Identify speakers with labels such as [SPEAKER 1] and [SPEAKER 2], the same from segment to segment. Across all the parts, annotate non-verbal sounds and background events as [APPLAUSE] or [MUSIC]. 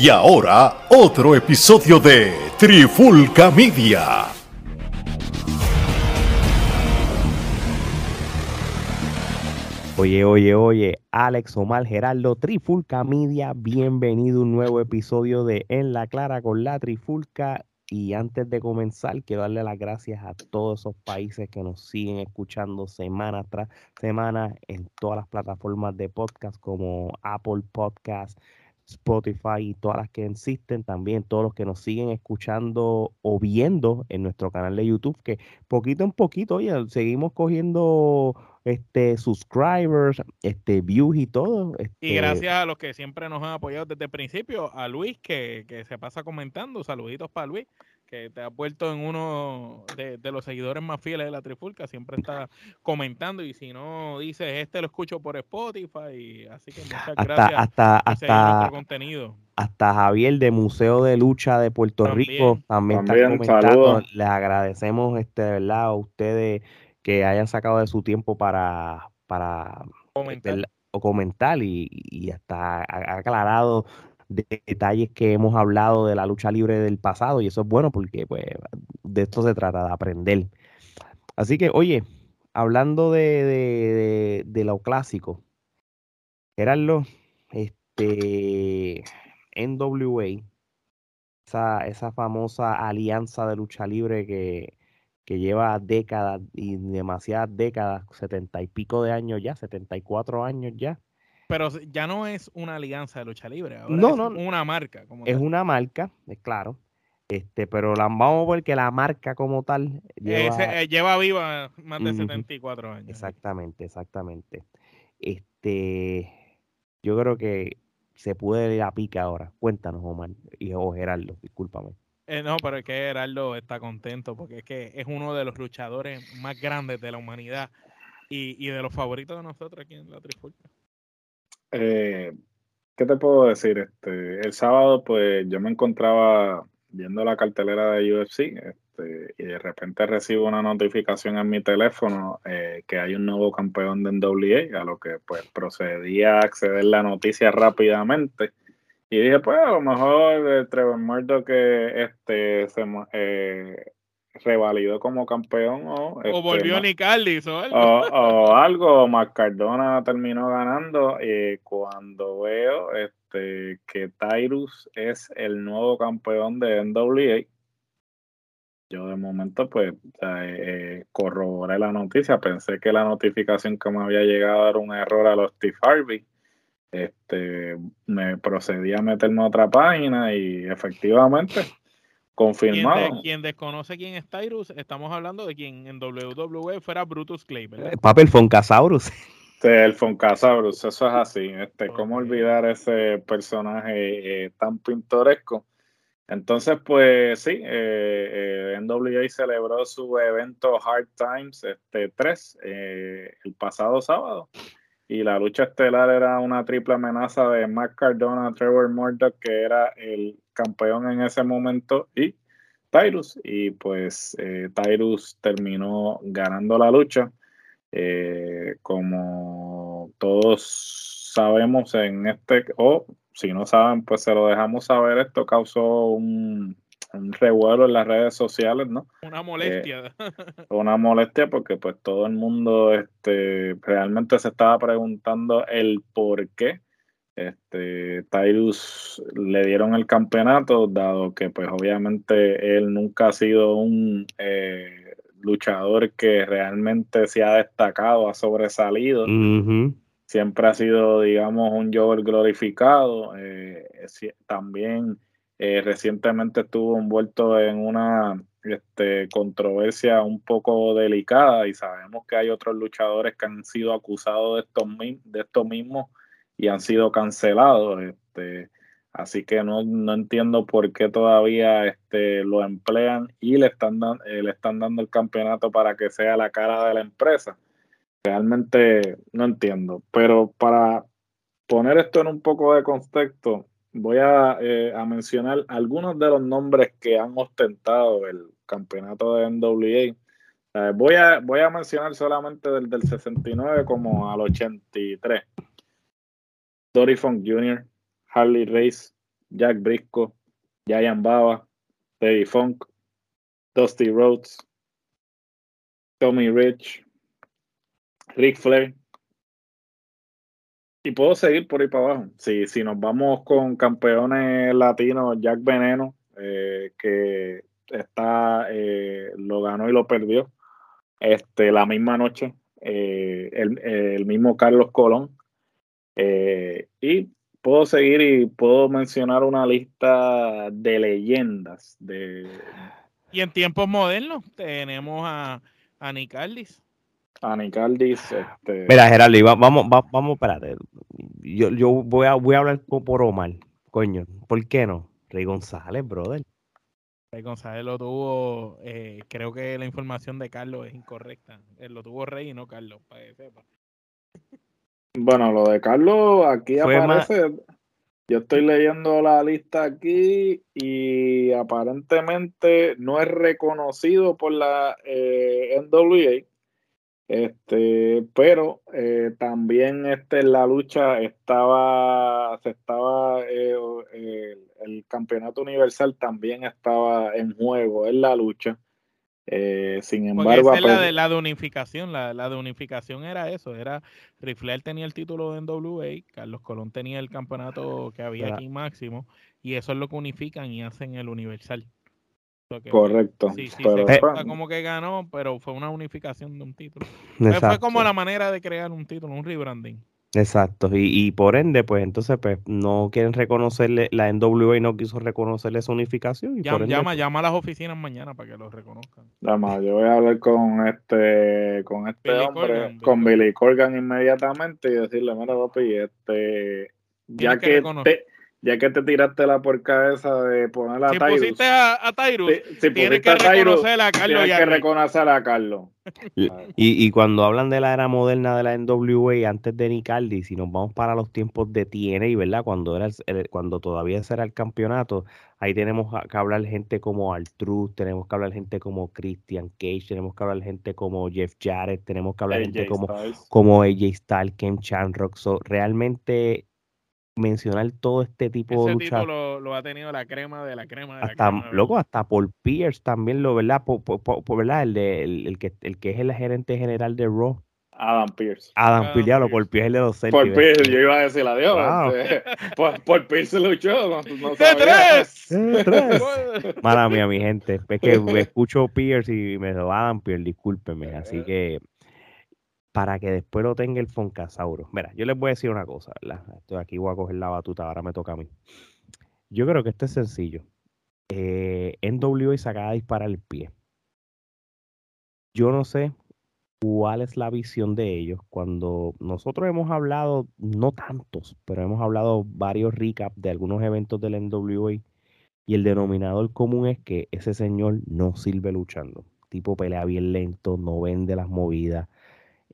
[SPEAKER 1] Y ahora, otro episodio de Trifulca Media.
[SPEAKER 2] Oye, oye, oye, Alex Omar Geraldo, Trifulca Media, bienvenido a un nuevo episodio de En la Clara con la Trifulca. Y antes de comenzar, quiero darle las gracias a todos esos países que nos siguen escuchando semana tras semana en todas las plataformas de podcast como Apple Podcast, Spotify y todas las que existen, también todos los que nos siguen escuchando o viendo en nuestro canal de YouTube, que poquito en poquito, oye, seguimos cogiendo este subscribers, este views y todo.
[SPEAKER 3] Y
[SPEAKER 2] este,
[SPEAKER 3] gracias a los que siempre nos han apoyado desde el principio, a Luis que, que se pasa comentando, saluditos para Luis, que te ha vuelto en uno de, de los seguidores más fieles de la Trifulca, siempre está comentando y si no dices, este lo escucho por Spotify, así que muchas
[SPEAKER 2] hasta,
[SPEAKER 3] gracias
[SPEAKER 2] hasta,
[SPEAKER 3] por seguir nuestro
[SPEAKER 2] hasta,
[SPEAKER 3] contenido.
[SPEAKER 2] hasta Javier de Museo de Lucha de Puerto
[SPEAKER 3] También.
[SPEAKER 2] Rico también, está
[SPEAKER 4] También,
[SPEAKER 2] comentando.
[SPEAKER 4] saludos.
[SPEAKER 2] Les agradecemos este, de verdad a ustedes que hayan sacado de su tiempo para, para
[SPEAKER 3] Comentar.
[SPEAKER 2] comentar y, y hasta ha ha aclarado de- detalles que hemos hablado de la lucha libre del pasado y eso es bueno porque pues de esto se trata, de aprender. Así que, oye, hablando de, de, de, de lo clásico, Gerardo, este NWA, esa, esa famosa alianza de lucha libre que, que lleva décadas y demasiadas décadas, setenta y pico de años ya, 74 años ya.
[SPEAKER 3] Pero ya no es una alianza de lucha libre, ahora
[SPEAKER 2] No,
[SPEAKER 3] es
[SPEAKER 2] no,
[SPEAKER 3] una marca. Como
[SPEAKER 2] Es
[SPEAKER 3] tal.
[SPEAKER 2] una marca, es claro, este, pero la, vamos a ver que la marca como tal lleva...
[SPEAKER 3] Ese, eh, lleva viva más de
[SPEAKER 2] Ujú.
[SPEAKER 3] 74 años.
[SPEAKER 2] Exactamente, exactamente. Este, yo creo que se puede ir a pica ahora. Cuéntanos, Omar, y o Gerardo, discúlpame.
[SPEAKER 3] Eh, no, pero es que Gerardo está contento porque es que es uno de los luchadores más grandes de la humanidad y, y de los favoritos de nosotros aquí en la Trifulca.
[SPEAKER 4] Eh, ¿Qué te puedo decir? Este, el sábado, pues yo me encontraba viendo la cartelera de UFC este, y de repente recibo una notificación en mi teléfono eh, que hay un nuevo campeón de NWA, a lo que pues procedí a acceder la noticia rápidamente. Y dije, pues a lo mejor eh, Trevor Murdoch que este, se eh, revalidó como campeón o, este,
[SPEAKER 3] o volvió Nick Aldis o algo.
[SPEAKER 4] o, o algo, Mascardona terminó ganando y cuando veo este que Tyrus es el nuevo campeón de NWA, yo de momento pues sea, eh, corroboré la noticia, pensé que la notificación que me había llegado era un error a los Steve Harvey. Este, me procedí a meterme a otra página y efectivamente confirmado.
[SPEAKER 3] de- quien desconoce quién es Tyrus, estamos hablando de quien en WWE fuera Brutus Clay, ¿verdad?
[SPEAKER 2] Papel Foncasaurus.
[SPEAKER 4] Este, el Foncasaurus, eso es así. Este, ¿Cómo olvidar ese personaje eh, tan pintoresco? Entonces, pues sí, eh, eh, NWA celebró su evento Hard Times este, 3 eh, el pasado sábado. Y la lucha estelar era una triple amenaza de Matt Cardona, Trevor Murdoch, que era el campeón en ese momento, y Tyrus. Y pues eh, Tyrus terminó ganando la lucha. Eh, como todos sabemos en este, o si no saben, pues se lo dejamos saber, esto causó un, un revuelo en las redes sociales, ¿no?
[SPEAKER 3] Una molestia.
[SPEAKER 4] Una molestia porque pues todo el mundo este, realmente se estaba preguntando el por qué este, Tyrus le dieron el campeonato, dado que pues obviamente él nunca ha sido un eh, luchador que realmente se ha destacado, ha sobresalido siempre ha sido, digamos, un Jover glorificado. eh, también eh, recientemente estuvo envuelto en una este, controversia un poco delicada y sabemos que hay otros luchadores que han sido acusados de esto, mi- de esto mismo y han sido cancelados. Este, así que no, no entiendo por qué todavía este, lo emplean y le están, dan- eh, le están dando el campeonato para que sea la cara de la empresa. Realmente no entiendo, pero para poner esto en un poco de contexto, voy a, eh, a mencionar algunos de los nombres que han ostentado el campeonato de NWA. Eh, voy, a, voy a mencionar solamente del, del 69 como al 83. Dory Funk Jr., Harley Race, Jack Briscoe, Giant Baba, Teddy Funk, Dusty Rhodes, Tommy Rich, Rick Flair. Y puedo seguir por ahí para abajo. Si, si nos vamos con campeones latinos, Jack Veneno, eh, que está, eh, lo ganó y lo perdió este, la misma noche, eh, el, el, mismo Carlos Colón. Y puedo seguir y puedo mencionar una lista de leyendas. De...
[SPEAKER 3] Y en tiempos modernos tenemos a, a Nicaldis.
[SPEAKER 4] A Nicaldis. Este...
[SPEAKER 2] Mira, Gerardo, vamos, vamos, vamos, espérate. Yo, yo voy, a, voy a hablar por Omar, coño. ¿Por qué no? Rey González, brother.
[SPEAKER 3] Rey González lo tuvo, eh, creo que la información de Carlos es incorrecta. Él lo tuvo Rey y no Carlos, para que sepa.
[SPEAKER 4] Bueno, lo de Carlos aquí aparece. Yo estoy leyendo la lista aquí y aparentemente no es reconocido por la eh, NWA. Este, pero eh, también este, en la lucha estaba, se estaba, eh, el campeonato universal también estaba en juego en la lucha. Eh, sin embargo,
[SPEAKER 3] esa es la de, la de unificación, la, la, de unificación era eso, era Rifler tenía el título de NWA, Carlos Colón tenía el campeonato que había aquí máximo, y eso es lo que unifican y hacen el universal.
[SPEAKER 4] Correcto.
[SPEAKER 3] Sí, sí, pero, se como que ganó, pero fue una unificación de un título. Fue como la manera de crear un título, un rebranding.
[SPEAKER 2] Exacto, y, y, por ende, pues entonces pues, no quieren reconocerle, la NWA no quiso reconocerle esa unificación. Y
[SPEAKER 3] llama,
[SPEAKER 2] por ende,
[SPEAKER 3] llama, llama, a las oficinas mañana para que lo reconozcan.
[SPEAKER 4] Llama, yo voy a hablar con este, con este
[SPEAKER 3] Billy
[SPEAKER 4] hombre,
[SPEAKER 3] Corgan,
[SPEAKER 4] con
[SPEAKER 3] Billy
[SPEAKER 4] Corgan inmediatamente y decirle, mira papi, este, ya
[SPEAKER 3] que
[SPEAKER 4] que,
[SPEAKER 3] reconocer.
[SPEAKER 4] te, ya que te tiraste la porca esa de poner a
[SPEAKER 3] Si
[SPEAKER 4] Tyrus,
[SPEAKER 3] pusiste a, a Tyrus,
[SPEAKER 4] si- si
[SPEAKER 3] tienes
[SPEAKER 4] pusiste
[SPEAKER 3] que
[SPEAKER 4] a Tyrus,
[SPEAKER 3] reconocer a Carlos
[SPEAKER 4] tienes que reconocer a Carlos.
[SPEAKER 2] Y, y cuando hablan de la era moderna de la NWA antes de Nicaldi, si nos vamos para los tiempos de TNA, ¿verdad? Cuando era el- el- cuando todavía era el campeonato, ahí tenemos que hablar gente como Artruz, tenemos que hablar gente como Christian Cage, tenemos que hablar gente como Jeff Jarrett, tenemos que hablar gente
[SPEAKER 4] AJ
[SPEAKER 2] como,
[SPEAKER 4] Styles.
[SPEAKER 2] como AJ Styles, Ken Shamrock. So, realmente mencionar todo este tipo de
[SPEAKER 3] Ese
[SPEAKER 2] luchas
[SPEAKER 3] título lo ha tenido la crema de la crema de la
[SPEAKER 2] hasta
[SPEAKER 3] crema. de
[SPEAKER 2] loco, hasta Paul Pierce también lo, ¿verdad? Po- po- po- po- ¿verdad? El, de, el, el que, el que es el gerente general de Raw.
[SPEAKER 4] Adam Pierce.
[SPEAKER 2] Adam,
[SPEAKER 3] Adam
[SPEAKER 2] Pierce,
[SPEAKER 3] Pearce.
[SPEAKER 2] Paul Pierce es el de los Celtics.
[SPEAKER 4] Por Pierce, yo iba a decir adiós.
[SPEAKER 2] Wow.
[SPEAKER 4] este, [LAUGHS] por, por Pierce luchó, no, no
[SPEAKER 3] ¡De
[SPEAKER 4] sabía.
[SPEAKER 3] tres! [LAUGHS]
[SPEAKER 2] Eh, tres. [LAUGHS] Mala mía, mi gente. Es que me escucho Pierce y me lo Adam Pierce, discúlpenme. Así que para que después lo tenga el Foncasauro. Mira, yo les voy a decir una cosa, ¿verdad? Estoy aquí, voy a coger la batuta, ahora me toca a mí. Yo creo que esto es sencillo. Eh, NWA se acaba de disparar el pie. Yo no sé cuál es la visión de ellos cuando nosotros hemos hablado, no tantos, pero hemos hablado varios recaps de algunos eventos del NWA y el denominador común es que ese señor no sirve luchando. Tipo pelea bien lento, no vende las movidas,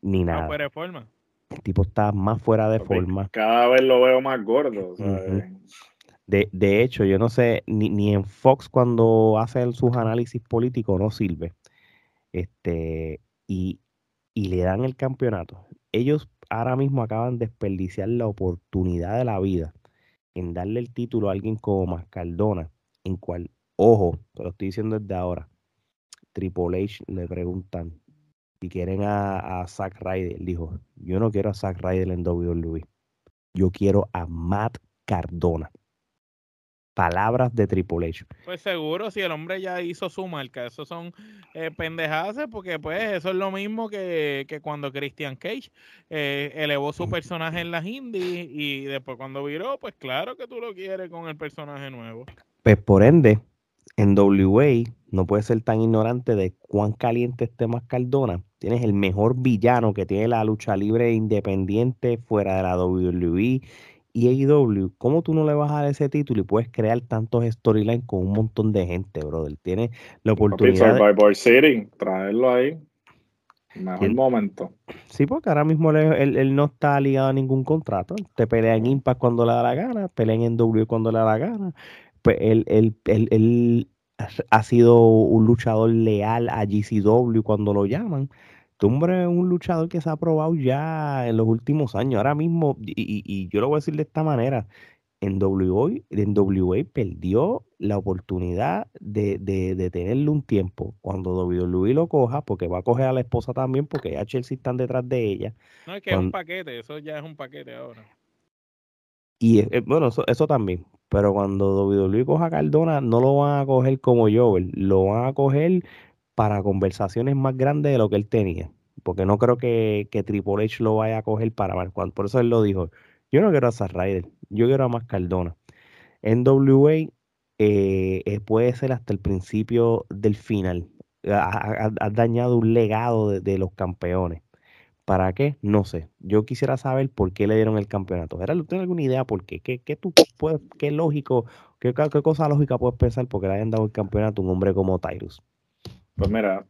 [SPEAKER 2] ni
[SPEAKER 3] No
[SPEAKER 2] nada.
[SPEAKER 3] fuera de forma.
[SPEAKER 2] El tipo está más fuera de forma.
[SPEAKER 4] Cada vez lo veo más gordo. ¿sabes?
[SPEAKER 2] Ujú. De, de hecho, yo no sé, ni, ni en Fox cuando hacen sus análisis políticos no sirve. Este, y, y le dan el campeonato. Ellos ahora mismo acaban de desperdiciar la oportunidad de la vida en darle el título a alguien como Mascardona, en cual, ojo, te lo estoy diciendo desde ahora, Triple H le preguntan si quieren a, a Zack Ryder. Dijo, yo no quiero a Zack Ryder en WWE, yo quiero a Matt Cardona. Palabras de Triple H.
[SPEAKER 3] Pues seguro, si el hombre ya hizo su marca, eso son eh, pendejadas, porque pues eso es lo mismo que, que cuando Christian Cage eh, elevó su personaje en las indies y después cuando viró, pues claro que tú lo quieres con el personaje nuevo.
[SPEAKER 2] Pues por ende, en WA no puedes ser tan ignorante de cuán caliente esté más Cardona. Tienes el mejor villano que tiene la lucha libre independiente fuera de la WWE y AEW. ¿Cómo tú no le vas a dar ese título y puedes crear tantos storylines con un montón de gente, brother? Tienes la oportunidad. de-
[SPEAKER 4] City, traerlo ahí. Mejor momento.
[SPEAKER 2] Sí, porque ahora mismo él, él- él no está ligado a ningún contrato. Te pelea en Impact cuando le da la gana, pelea en W cuando le da la gana. Pues él, él, él- él ha sido un luchador leal a GCW cuando lo llaman. Hombre es un luchador que se ha probado ya en los últimos años. Ahora mismo, y, y- y yo lo voy a decir de esta manera, en WA, en WA perdió la oportunidad de, de, tenerle un tiempo cuando WWE lo coja, porque va a coger a la esposa también, porque ya Chelsea están detrás de ella.
[SPEAKER 3] No, es que es un paquete, eso ya es un paquete ahora.
[SPEAKER 2] Y eh, bueno, eso, también. Pero cuando WWE coja a Cardona, no lo van a coger como Joel, lo van a coger para conversaciones más grandes de lo que él tenía. Porque no creo que, que Triple H lo vaya a coger para Marco. Por eso él lo dijo. Yo no quiero a Zack Ryder, yo quiero a más Cardona. NWA eh, eh, puede ser hasta el principio del final. Ha, dañado un legado de, los campeones. ¿Para qué? No sé. Yo quisiera saber por qué le dieron el campeonato. ¿Tienes alguna idea por qué? ¿Qué, qué tú puedes, qué lógico, qué, qué, cosa lógica puedes pensar porque le hayan dado el campeonato a un hombre como Tyrus?
[SPEAKER 4] Pues mira,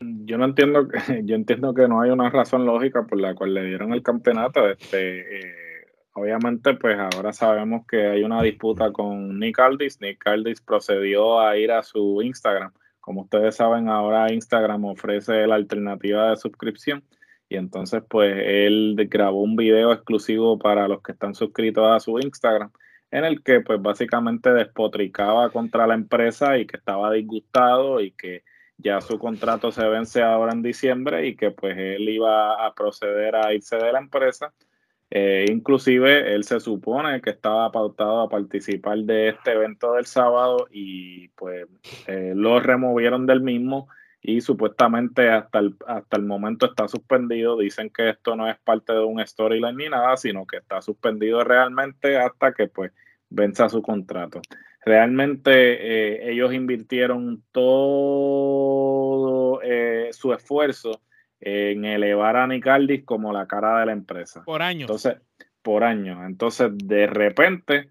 [SPEAKER 4] yo no entiendo, [LAUGHS] yo entiendo que no hay una razón lógica por la cual le dieron el campeonato. Este, eh, obviamente, pues ahora sabemos que hay una disputa con Nick Aldis. Nick Aldis procedió a ir a su Instagram. Como ustedes saben, ahora Instagram ofrece la alternativa de suscripción. Y entonces, pues él grabó un video exclusivo para los que están suscritos a su Instagram, en el que, pues básicamente despotricaba contra la empresa y que estaba disgustado y que ya su contrato se vence ahora en diciembre y que pues él iba a proceder a irse de la empresa. Eh, inclusive él se supone que estaba pautado a participar de este evento del sábado y pues eh, lo removieron del mismo y supuestamente hasta el, hasta el momento está suspendido. Dicen que esto no es parte de un storyline ni nada, sino que está suspendido realmente hasta que pues venza su contrato. Realmente eh, ellos invirtieron todo eh, su esfuerzo en elevar a Nicaldis como la cara de la empresa.
[SPEAKER 3] Por años.
[SPEAKER 4] Entonces, por años. Entonces, de repente,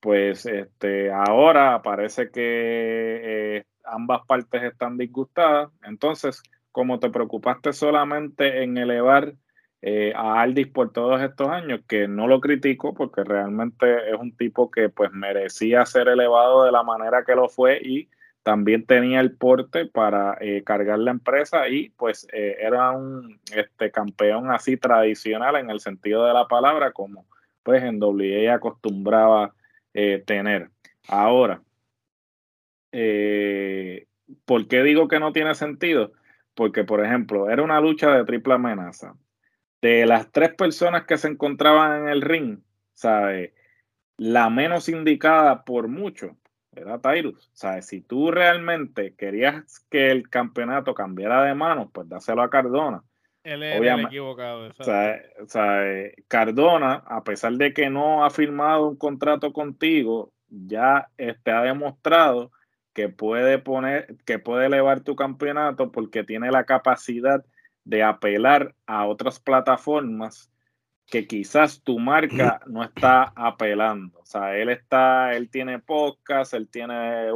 [SPEAKER 4] pues este, ahora parece que eh, ambas partes están disgustadas. Entonces, como te preocupaste solamente en elevar eh, a Aldis por todos estos años, que no lo critico porque realmente es un tipo que pues merecía ser elevado de la manera que lo fue y también tenía el porte para eh, cargar la empresa y pues eh, era un este, campeón así tradicional en el sentido de la palabra como pues en WA acostumbraba tener. Ahora, ¿por qué digo que no tiene sentido? Porque, por ejemplo, era una lucha de triple amenaza de las tres personas que se encontraban en el ring, ¿sabes? La menos indicada por mucho era Tyrus. ¿Sabes? Si tú realmente querías que el campeonato cambiara de manos, pues dáselo a Cardona.
[SPEAKER 3] Él era el equivocado.
[SPEAKER 4] ¿sabes? Cardona, a pesar de que no ha firmado un contrato contigo, ya este, ha demostrado que puede poner, que puede elevar tu campeonato porque tiene la capacidad de apelar a otras plataformas que quizás tu marca no está apelando. O sea, él está, él tiene podcast, él tiene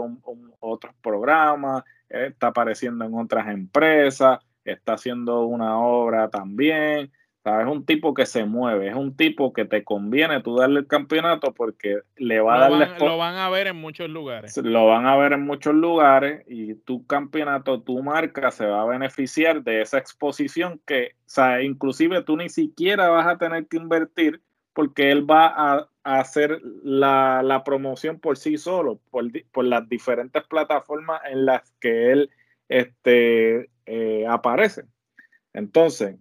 [SPEAKER 4] otros programas, está apareciendo en otras empresas, está haciendo una obra también. Es un tipo que se mueve, es un tipo que te conviene tú darle el campeonato porque le va a dar
[SPEAKER 3] Lo van a ver en muchos lugares.
[SPEAKER 4] Lo van a ver en muchos lugares y tu campeonato, tu marca se va a beneficiar de esa exposición que, o sea, inclusive tú ni siquiera vas a tener que invertir porque él va a, hacer la, promoción por sí solo, por, por, las diferentes plataformas en las que él este, eh, aparece. Entonces,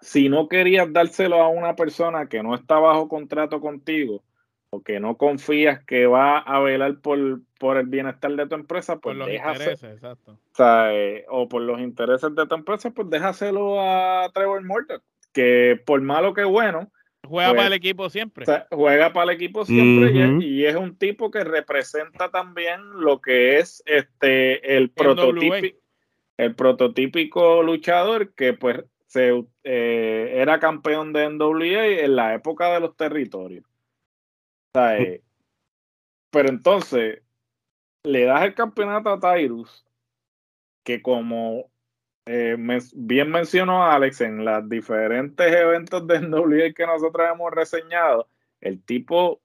[SPEAKER 4] si no querías dárselo a una persona que no está bajo contrato contigo o que no confías que va a velar por, por el bienestar de tu empresa, pues por los intereses, exacto. Eh, o, por los intereses de tu empresa, pues déjaselo a Trevor Morton, que por malo que bueno,
[SPEAKER 3] Juega para el pues, equipo siempre.
[SPEAKER 4] juega para el equipo siempre y, es, un tipo que representa también lo que es este el prototípico, el prototípico luchador que pues eh, era campeón de NWA en la época de los territorios. Eh, pero entonces, le das el campeonato a Tyrus, que como eh, bien mencionó Alex en los diferentes eventos de NWA que nosotros hemos reseñado, el tipo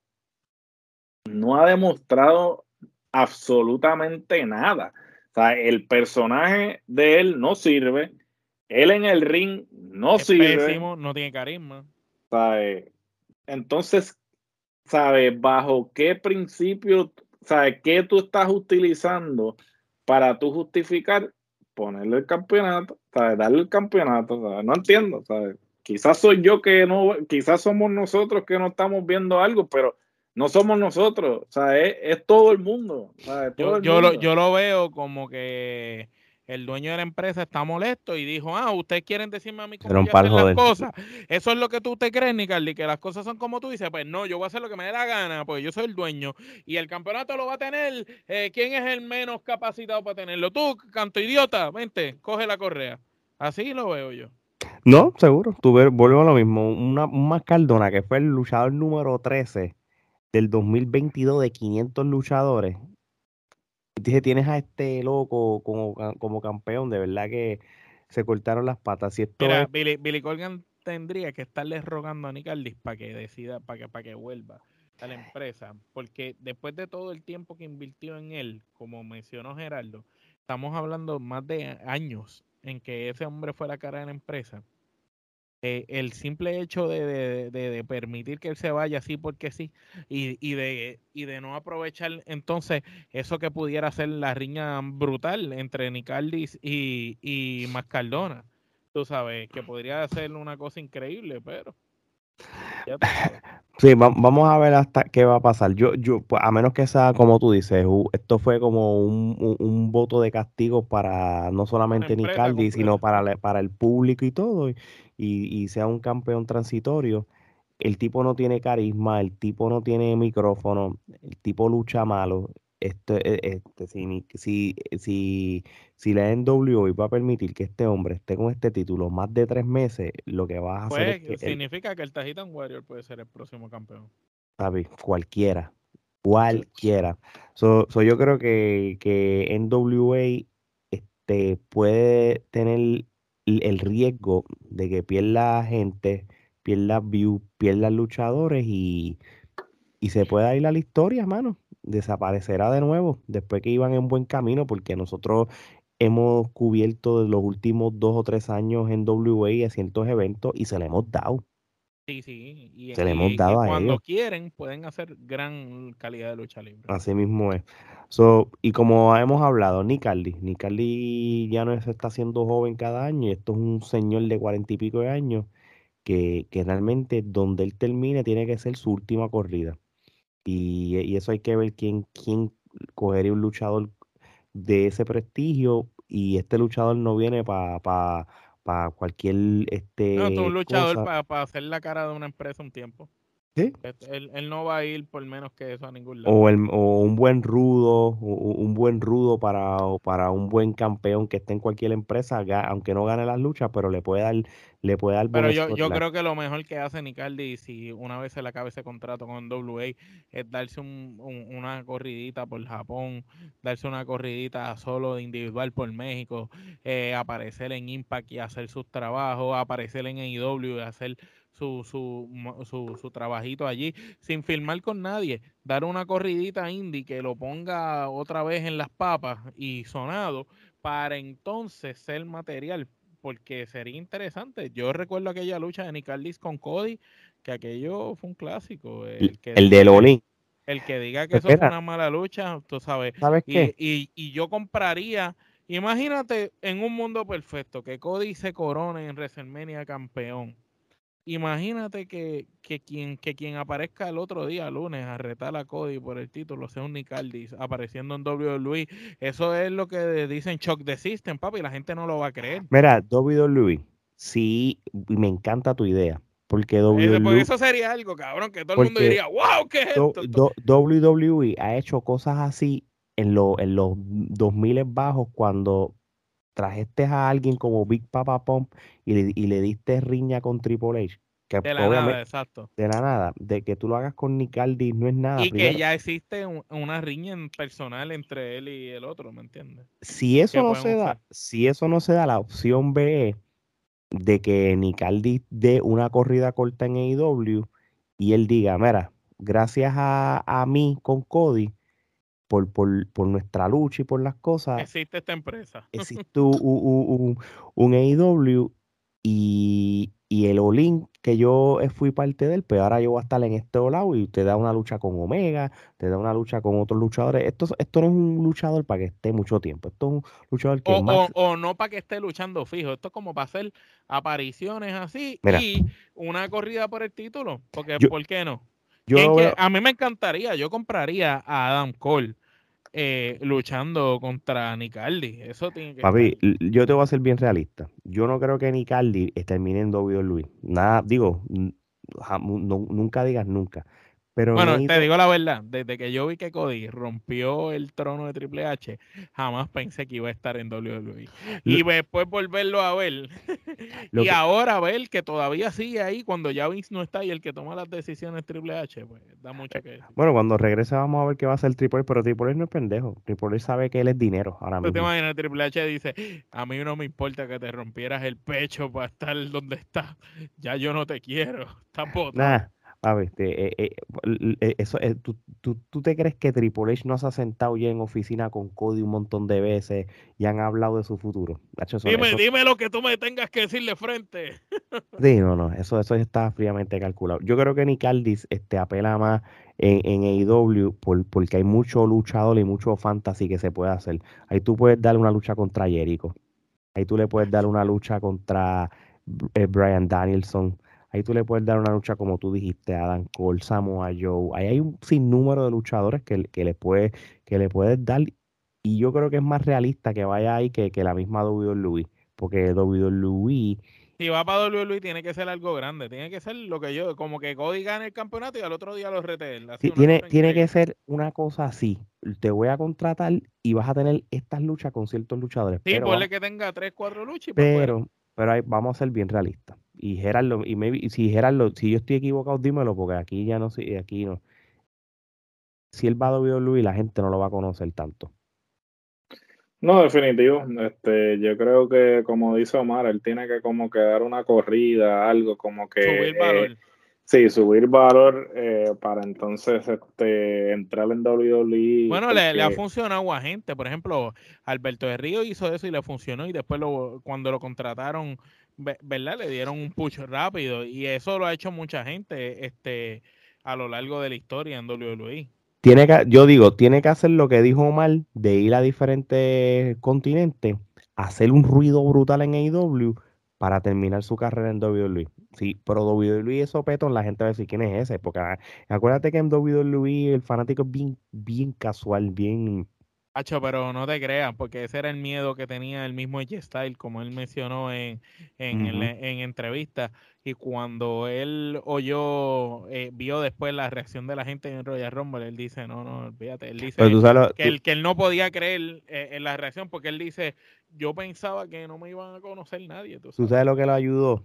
[SPEAKER 4] no ha demostrado absolutamente nada. El personaje de él no sirve, él en el ring no sirve.
[SPEAKER 3] no tiene carisma.
[SPEAKER 4] Entonces, ¿sabes? ¿Bajo qué principio, ¿sabes? ¿Qué tú estás utilizando para tú justificar ponerle el campeonato, ¿sabes? Darle el campeonato, ¿sabes? No entiendo, ¿sabes? Quizás soy yo que no, quizás somos nosotros que no estamos viendo algo, pero no somos nosotros, o sea, es, todo el mundo.
[SPEAKER 3] yo, yo, Lo, yo lo veo como que el dueño de la empresa está molesto y dijo, ah, ustedes quieren decirme a mí cómo hacer las cosas. Eso es lo que tú te crees, Nicardi, que las cosas son como tú dices. Pues no, yo voy a hacer lo que me dé la gana, pues yo soy el dueño. Y el campeonato lo va a tener, eh, ¿quién es el menos capacitado para tenerlo? Tú, canto idiota, vente, coge la correa. Así lo veo yo.
[SPEAKER 2] No, seguro. Tú vuelvo a lo mismo. Una, un Mascardona, que fue el luchador número 13 del 2022 de 500 luchadores, Dije, tienes a este loco como, como campeón, de verdad que se cortaron las patas. Si
[SPEAKER 3] Mira, Billy, Billy Corgan tendría que estarle rogando a Nicaldis para que decida, para que, para que vuelva a la empresa, porque después de todo el tiempo que invirtió en él, como mencionó Geraldo, estamos hablando más de años en que ese hombre fue la cara de la empresa. Eh, el simple hecho de, permitir que él se vaya así porque sí y, de, y de no aprovechar entonces eso que pudiera ser la riña brutal entre Nicaldis y, y Mascardona. Tú sabes, que podría ser una cosa increíble, pero... [LAUGHS]
[SPEAKER 2] Sí, vamos a ver hasta qué va a pasar. Yo, yo, pues, a menos que sea como tú dices, esto fue como un, voto de castigo para no solamente Nicaldi, sino para, para el público y todo y, sea un campeón transitorio, el tipo no tiene carisma, el tipo no tiene micrófono, el tipo lucha malo. Este, e, este, si, si, si, si la NWA va a permitir que este hombre esté con este título más de tres meses, lo que va a hacer
[SPEAKER 3] es que significa que el Tajitan Warrior puede ser el próximo campeón.
[SPEAKER 2] ¿Sabes? Cualquiera. Cualquiera. So, yo creo que, que NWA este, puede tener el riesgo de que pierda gente, pierda view, pierda luchadores y, y se pueda ir a la historia, mano. Desaparecerá de nuevo después que iban en buen camino, porque nosotros hemos cubierto los últimos dos o tres años en WA y a cientos eventos y se le hemos dado.
[SPEAKER 3] Sí, sí.
[SPEAKER 2] Y, se le hemos dado a
[SPEAKER 3] cuando quieren pueden hacer gran calidad de lucha libre.
[SPEAKER 2] Así mismo es. So, y como hemos hablado, Nicaldi, Nicaldi ya no se está haciendo joven cada año, esto es un señor de cuarenta y pico de años que, que, realmente donde él termine tiene que ser su última corrida. Y, y eso hay que ver quién, quién cogería un luchador de ese prestigio y este luchador no viene para para cualquier este
[SPEAKER 3] no, tú un luchador para hacer la cara de una empresa un tiempo. Este, él, no va a ir por menos que eso a ningún lado.
[SPEAKER 2] O, el, o un buen rudo, un buen rudo para, para un buen campeón que esté en cualquier empresa, aunque no gane las luchas, pero le puede dar, le puede dar
[SPEAKER 3] Pero yo, yo creo que lo mejor que hace Nicardi, si una vez se le acaba ese contrato con WA, es darse una corridita por Japón, darse una corridita solo individual por México, eh, aparecer en Impact y hacer sus trabajos, aparecer en AEW y hacer su, su, su, trabajito allí, sin filmar con nadie, dar una corridita indie que lo ponga otra vez en las papas y sonado, para entonces ser material, porque sería interesante. Yo recuerdo aquella lucha de Nicaldis con Cody, que aquello fue un clásico.
[SPEAKER 2] El, que el de Lolín.
[SPEAKER 3] El que diga que eso fue una mala lucha, tú sabes.
[SPEAKER 2] ¿Sabes
[SPEAKER 3] y, Y, y yo compraría, imagínate en un mundo perfecto, que Cody se corone en WrestleMania campeón Imagínate que, que, quien, que quien aparezca el otro día, lunes, a retar a Cody por el título, sea un Nicaldis apareciendo en WWE. Eso es lo que dicen Shock the System, papi, y la gente no lo va a creer.
[SPEAKER 2] Mira, WWE, sí, me encanta tu idea. Porque WWE,
[SPEAKER 3] eso sería algo, cabrón, que todo el mundo diría, wow, ¿qué es esto?
[SPEAKER 2] WWE ha hecho cosas así en, lo, en los 2000 bajos cuando trajiste a alguien como Big Papa Pump y le, y le diste riña con Triple H.
[SPEAKER 3] Que de la nada, exacto.
[SPEAKER 2] De la nada. De que tú lo hagas con Nicaldi no es nada.
[SPEAKER 3] Y que ya existe una riña personal entre él y el otro, ¿me entiendes?
[SPEAKER 2] Si eso no se da, si eso no se da, la opción B de que Nicaldi dé una corrida corta en AEW y él diga, mira, gracias a, a mí con Cody, por, por, por, nuestra lucha y por las cosas.
[SPEAKER 3] Existe esta empresa. [LAUGHS]
[SPEAKER 2] Existe un, un, un, AEW y, y el Olin que yo eh, fui parte del, pero pues ahora yo voy a estar en este lado y te da una lucha con Omega, te da una lucha con otros luchadores. Esto, esto no es un luchador para que esté mucho tiempo, esto es un luchador que...
[SPEAKER 3] O, o, no para que esté luchando fijo, esto es como para hacer apariciones así y una corrida por el título, porque ¿por qué no? Yo a mí me encantaría, yo compraría a Adam Cole eh, luchando contra Nicaldi. Eso tiene que
[SPEAKER 2] Papi, yo te voy a ser bien realista. Yo no creo que Nicaldi termine en WWE. Nada, digo, nunca digas nunca. Pero
[SPEAKER 3] bueno, te digo la verdad, desde que yo vi que Cody rompió el trono de Triple H, jamás pensé que iba a estar en WWE. Y después volverlo a ver. [LAUGHS] y ahora ver que todavía sigue ahí cuando ya Vince no está y el que toma las decisiones Triple H, pues da mucho que
[SPEAKER 2] Bueno, cuando regrese vamos a ver qué va a hacer Triple H, pero Triple H no es pendejo. Triple H sabe que él es dinero ahora mismo.
[SPEAKER 3] te imaginas, Triple H dice, a mí no me importa que te rompieras el pecho para estar donde estás. Ya yo no te quiero. [LAUGHS] Está botado.
[SPEAKER 2] Ver, este, eh, eh, eh, eso, ¿tú, tú, te crees que Triple H no se ha sentado ya en oficina con Cody un montón de veces y han hablado de su futuro?
[SPEAKER 3] dime, dime lo que tú me tengas que decirle frente. [LAUGHS]
[SPEAKER 2] Sí, no, no, eso, eso está fríamente calculado. Yo creo que Nick Aldis este, apela más en, en AEW por, porque hay mucho luchador y mucho fantasy que se puede hacer. Ahí tú puedes darle una lucha contra Jericho. Ahí tú le puedes dar una lucha contra Brian Danielson. Ahí tú le puedes dar una lucha, como tú dijiste, a Adam Cole, Samoa Joe. Ahí hay un sinnúmero de luchadores que, que, le, puede, que le puedes dar. Y yo creo que es más realista que vaya ahí que, que la misma WWE. Porque WWE.
[SPEAKER 3] Si va para WWE tiene que ser algo grande. Tiene que ser lo que yo, como que Cody gane el campeonato y al otro día lo rete
[SPEAKER 2] tiene, tiene que ser una cosa así. Te voy a contratar y vas a tener estas luchas con ciertos luchadores.
[SPEAKER 3] Sí, ponle que tenga 3, 4 luchas.
[SPEAKER 2] pero, pero ahí vamos a ser bien realistas y Gerardo, y maybe, si Gerardo, si yo estoy equivocado, dímelo, porque aquí ya no sé, aquí no. Si él va a WWE, la gente no lo va a conocer tanto.
[SPEAKER 4] No, definitivo. Este, yo creo que, como dice Omar, él tiene que como que dar una corrida, algo como que. Subir valor. Eh, sí, subir valor eh, para entonces este, entrar en WWE.
[SPEAKER 3] Bueno, le, ha funcionado a gente. Por ejemplo, Alberto de Río hizo eso y le funcionó. Y después, lo, cuando lo contrataron ¿verdad? Le dieron un push rápido y eso lo ha hecho mucha gente este, a lo largo de la historia en WWE.
[SPEAKER 2] Tiene que, yo digo, tiene que hacer lo que dijo Omar de ir a diferentes continentes, hacer un ruido brutal en AEW para terminar su carrera en WWE. Sí, pero WWE es sopetón, la gente va a decir quién es ese, porque ah, acuérdate que en WWE el fanático es bien, bien casual, bien
[SPEAKER 3] Hacho, pero no te creas, porque ese era el miedo que tenía el mismo J Style, como él mencionó en, en, en, entrevista. Y cuando él oyó, eh, vio después la reacción de la gente en Royal Rumble, él dice, no, no, olvídate. Él dice que, él, que él no podía creer eh, en la reacción, porque él dice, yo pensaba que no me iban a conocer nadie.
[SPEAKER 2] ¿Tú sabes, lo que lo ayudó?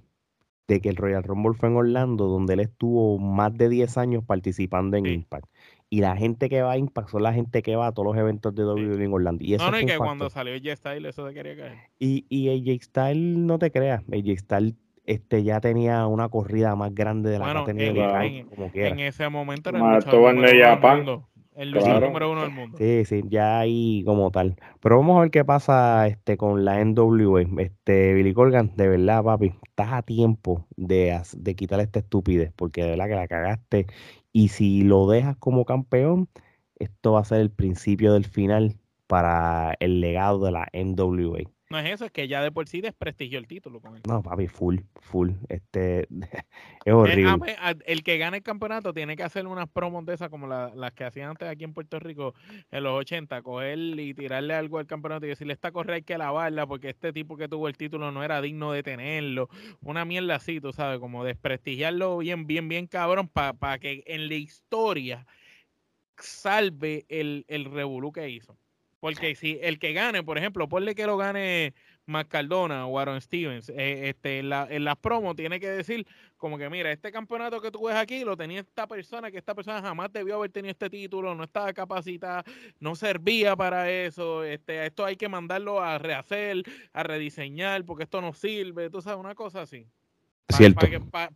[SPEAKER 2] De que el Royal Rumble fue en Orlando, donde él estuvo más de 10 años participando en Impact y la gente que va a Impact son la gente que va a todos los eventos de WWE en Orlando. Y eso
[SPEAKER 3] no, no, y que cuando salió AJ Style eso te quería caer.
[SPEAKER 2] Y, y AJ Style, no te creas, AJ Style este, ya tenía una corrida más grande de la que ha tenido
[SPEAKER 3] en, como quiera. En ese momento era el luchador número El número uno del mundo.
[SPEAKER 2] Sí, sí, ya ahí como tal. Pero vamos a ver qué pasa este con la NWA. Este, Billy Corgan, de verdad, papi, estás a tiempo de, de quitarle esta estupidez, porque de verdad que la cagaste y si lo dejas como campeón, esto va a ser el principio del final para el legado de la NWA.
[SPEAKER 3] No es eso, es que ya de por sí desprestigió el título con él.
[SPEAKER 2] No, papi, full, full. Este, [LAUGHS] es
[SPEAKER 3] horrible. El, que gane el campeonato tiene que hacer unas promos de esas como las que hacían antes aquí en Puerto Rico en los 80, coger y tirarle algo al campeonato y decirle esta correa hay que lavarla porque este tipo que tuvo el título no era digno de tenerlo. Una mierda así, tú sabes, como desprestigiarlo bien, bien, bien cabrón para que en la historia salve el, el revolú que hizo. Porque si el que gane, por ejemplo, ponle que lo gane Cardona o Aaron Stevens, eh, este, en, la, en las promos tiene que decir como que, mira, este campeonato que tú ves aquí lo tenía esta persona, que esta persona jamás debió haber tenido este título, no estaba capacitada, no servía para eso, este, esto hay que mandarlo a rehacer, a rediseñar, porque esto no sirve, tú sabes, una cosa así.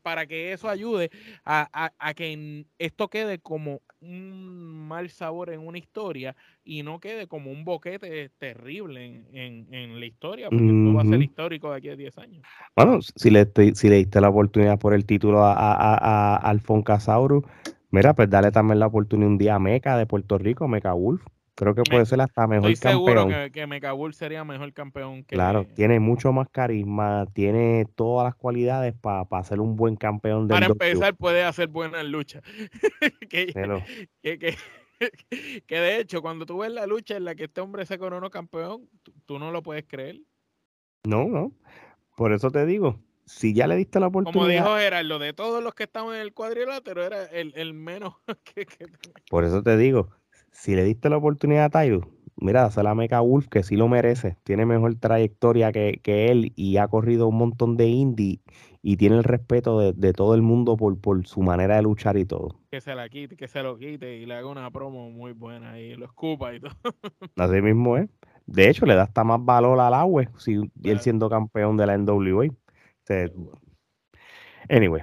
[SPEAKER 3] Para, que, eso ayude a, que esto quede como un mal sabor en una historia y no quede como un boquete terrible en, la historia, porque no va a ser histórico de aquí a 10 años.
[SPEAKER 2] Bueno, si le, si le diste la oportunidad por el título a, a, a, mira, pues dale también la oportunidad un día a Meca de Puerto Rico, Meca Wolf. Creo que puede ser hasta mejor
[SPEAKER 3] Estoy
[SPEAKER 2] campeón.
[SPEAKER 3] seguro que, que sería mejor campeón que.
[SPEAKER 2] Claro, tiene mucho más carisma, tiene todas las cualidades para ser un buen campeón
[SPEAKER 3] del Para empezar, puede hacer buenas luchas. [LAUGHS] que, que, [LAUGHS] que, de hecho, cuando tú ves la lucha en la que este hombre se coronó campeón, tú, no lo puedes creer.
[SPEAKER 2] No, no. Por eso te digo, si ya le diste la oportunidad. Como
[SPEAKER 3] dijo Gerardo, de todos los que estaban en el cuadrilátero, era el, el menos [LAUGHS] que,
[SPEAKER 2] Por eso te digo, si le diste la oportunidad a Tayo, mira, se la Meca Wolf, que sí lo merece. Tiene mejor trayectoria que, él y ha corrido un montón de indie y tiene el respeto de, todo el mundo por, por, su manera de luchar y todo.
[SPEAKER 3] Que se la quite, que se lo quite y le haga una promo muy buena y lo escupa y todo. [LAUGHS]
[SPEAKER 2] Así mismo es. De hecho, le da hasta más valor al agua si él siendo campeón de la NWA. anyway,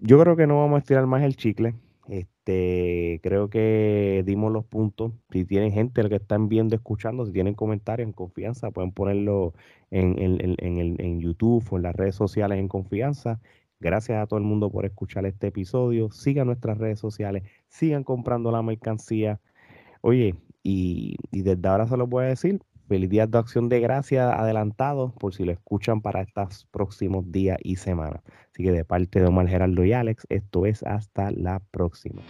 [SPEAKER 2] yo creo que no vamos a estirar más el chicle. Este, creo que dimos los puntos. Si tienen gente que están viendo, escuchando, si tienen comentarios en confianza, pueden ponerlo en, YouTube o en las redes sociales en confianza. Gracias a todo el mundo por escuchar este episodio. Sigan nuestras redes sociales, sigan comprando la mercancía. Oye, y, y desde ahora se lo voy a decir, Feliz día de acción de gracia adelantado por si lo escuchan para estos próximos días y semanas. Así que de parte de Omar Geraldo y Alex, esto es hasta la próxima.